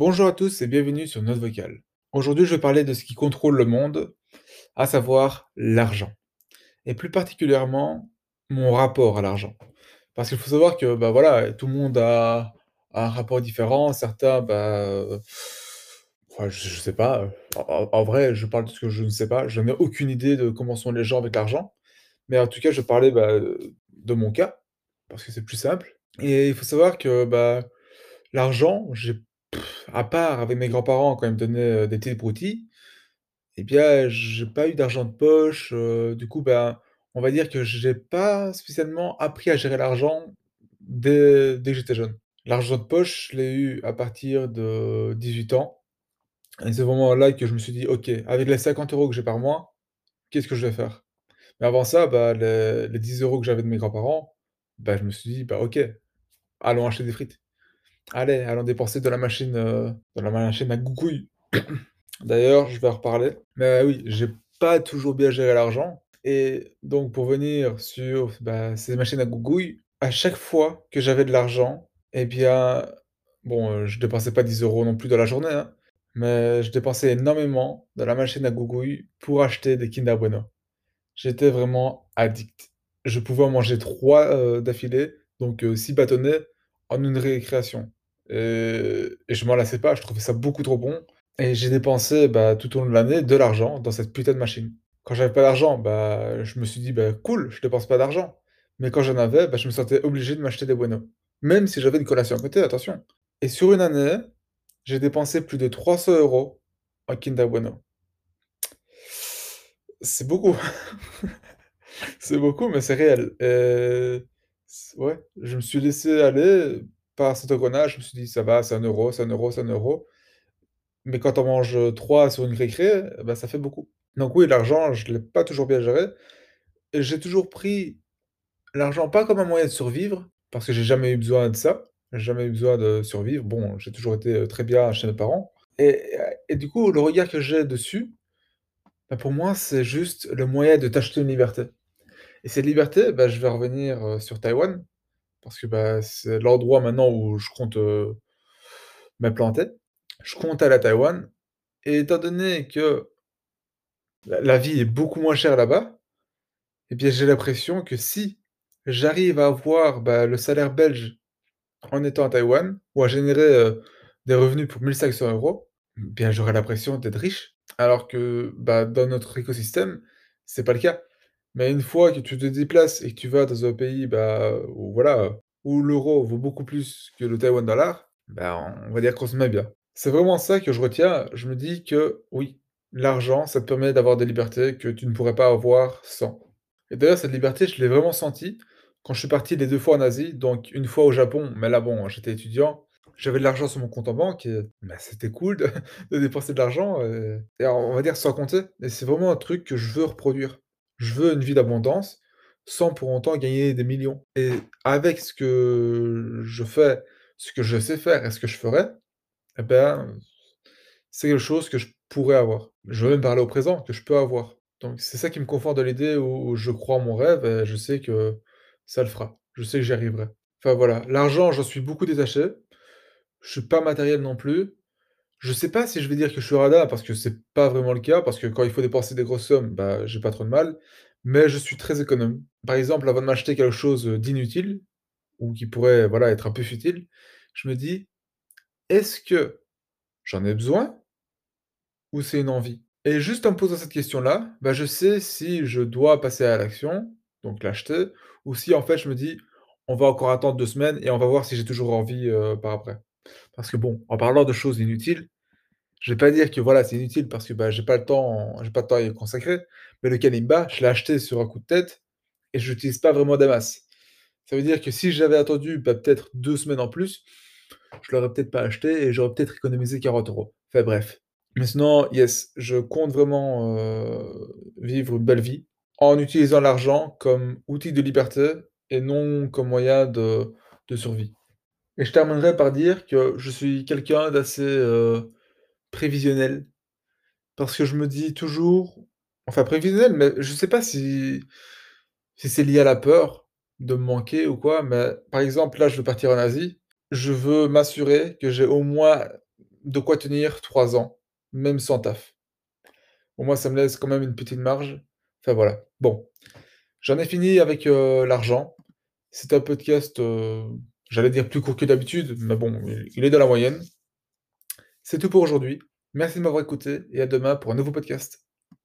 Bonjour à tous et bienvenue sur Note Vocale. Aujourd'hui, je vais parler de ce qui contrôle le monde, à savoir l'argent. Et plus particulièrement, mon rapport à l'argent. Parce qu'il faut savoir que, bah voilà, tout le monde a, un rapport différent. Certains, bah, euh, je, je sais pas. En, en vrai, je parle de ce que je ne sais pas. Je n'ai aucune idée de comment sont les gens avec l'argent. Mais en tout cas, je parlais bah, de mon cas, parce que c'est plus simple. Et il faut savoir que bah, l'argent, j'ai à part avec mes grands-parents quand ils me donnaient, heu, des petites broutilles et bien, j'ai pas eu d'argent de poche, heu, du coup, ben, on va dire que j'ai pas spécialement appris à gérer l'argent dès que j'étais jeune. L'argent de poche, je l'ai eu à partir de 18 ans et c'est vraiment là que je me suis dit: «OK, avec les 50 euros que j'ai par mois, qu'est-ce que je vais faire?» mais avant ça, bah, les les 10 € que j'avais de mes grands-parents, bah, je me suis dit: «Bah, OK, allons acheter des frites. Allez, allons dépenser de la machine, de la machine à gougouille». D'ailleurs, je vais en reparler. Mais oui, j'ai pas toujours bien géré l'argent et donc pour venir sur, bah, ces machines à gougouille, à chaque fois que j'avais de l'argent et bien, bon, heu, je dépensais pas 10 euros non plus dans la journée, hein, mais je dépensais énormément dans la machine à gougouille pour acheter des Kinder Bueno. J'étais vraiment addict. Je pouvais en manger 3 heu, d'affilée, donc heu, 6 bâtonnets en une récréation et et je m'en lassais pas, je trouvais ça beaucoup trop bon et j'ai dépensé, bah, tout au long de l'année, de l'argent dans cette putain de machine. Quand j'avais pas d'argent, bah, je me suis dit: «Bah, cool, je dépense pas d'argent». Mais quand j'en avais, bah, je me sentais obligé de m'acheter des Bueno. Même si j'avais une collation à côté, attention. Et sur une année, j'ai dépensé plus de 300 euros en Kinder Bueno. C'est beaucoup, c'est beaucoup, mais c'est réel et ouais, je me suis laissé aller par cet engrenage, je me suis dit: «Ça va, c'est un euro, c'est un euro, c'est un euro». Mais quand on mange, 3 sur une récré, bah, ça fait beaucoup. Donc oui, l'argent, je l'ai pas toujours bien géré j'ai toujours pris l'argent pas comme un moyen de survivre, parce que j'ai jamais eu besoin de ça. J'ai jamais eu besoin de survivre. Bon, j'ai toujours été, heu, très bien chez mes parents et du coup, le regard que j'ai dessus, bah, pour moi, c'est juste le moyen de t'acheter une liberté et cette liberté, bah, je vais revenir, heu, sur Taïwan parce que, bah, c'est l'endroit maintenant où je compte, m'implanter. Je compte aller à Taïwan et étant donné que La vie est beaucoup moins chère là-bas et bien, j'ai l'impression que si j'arrive à avoir, bah, le salaire belge en étant à Taïwan ou à générer, des revenus pour 1 500 €, bien, j'aurai l'impression d'être riche. Alors que, bah, dans notre écosystème, c'est pas le cas. Mais une fois que tu te déplaces et que tu vas dans un pays, bah, où voilà, où l'euro vaut beaucoup plus que le Taïwan dollar, bah, on va dire qu'on se met bien. C'est vraiment ça que je retiens. Je me dis que oui, l'argent, ça te permet d'avoir des libertés que tu ne pourrais pas avoir sans. Et d'ailleurs, cette liberté, je l'ai vraiment sentie quand je suis parti les 2 fois en Asie, donc une fois au Japon, mais là, bon, j'étais étudiant, j'avais de l'argent sur mon compte en banque et bah, c'était cool de dépenser de l'argent, heu et on va dire sans compter et c'est vraiment un truc que je veux reproduire. Je veux une vie d'abondance, sans pour autant gagner des millions et avec ce que je fais, ce que je sais faire et ce que je ferai, et ben, c'est quelque chose que je pourrais avoir. Je veux même parler au présent, que je peux avoir. Donc c'est ça qui me conforte dans l'idée où je crois en mon rêve et je sais que ça le fera. Je sais que j'y arriverai. Enfin voilà, l'argent, j'en suis beaucoup détaché. Je suis pas matériel non plus. Je sais pas si je vais dire que je suis radin parce que c'est pas vraiment le cas, parce que quand il faut dépenser des grosses sommes, bah, j'ai pas trop de mal, mais je suis très économe. Par exemple, avant de m'acheter quelque chose, d'inutile ou qui pourrait, voilà, être un peu futile, je me dis: «Est-ce que j'en ai besoin ou c'est une envie?» et juste en me posant cette question-là, bah, je sais si je dois passer à l'action, donc l'acheter, ou si en fait je me dis: «On va encore attendre 2 semaines et on va voir si j'ai toujours envie, heu, par après». Parce que bon, en parlant de choses inutiles, je vais pas dire que voilà, c'est inutile parce que, bah, j'ai pas le temps j'ai pas de temps à y consacrer, mais le Kalimba, je l'ai acheté sur un coup de tête et je l'utilise pas vraiment masses. Ça veut dire que si j'avais attendu, bah, peut-être 2 semaines en plus, je l'aurais peut-être pas acheté et j'aurais peut-être économisé 40 euros. Enfin bref. Mais sinon, yes, je compte vraiment, heu, vivre une belle vie en utilisant l'argent comme outil de liberté et non comme moyen de survie. Et je terminerai par dire que je suis quelqu'un d'assez, heu, prévisionnel parce que je me dis toujours enfin prévisionnel, mais je sais pas si si c'est lié à la peur de me manquer ou quoi, mais par exemple, là, je veux partir en Asie, je veux m'assurer que j'ai au moins de quoi tenir 3 ans, même sans taf. Au moins, ça me laisse quand même une petite marge. Enfin, voilà. Bon, j'en ai fini avec, heu, l'argent. C'est un podcast, heu, j'allais dire plus court que d'habitude, mais bon, il est dans la moyenne. C'est tout pour aujourd'hui. Merci de m'avoir écouté et à demain pour un nouveau podcast.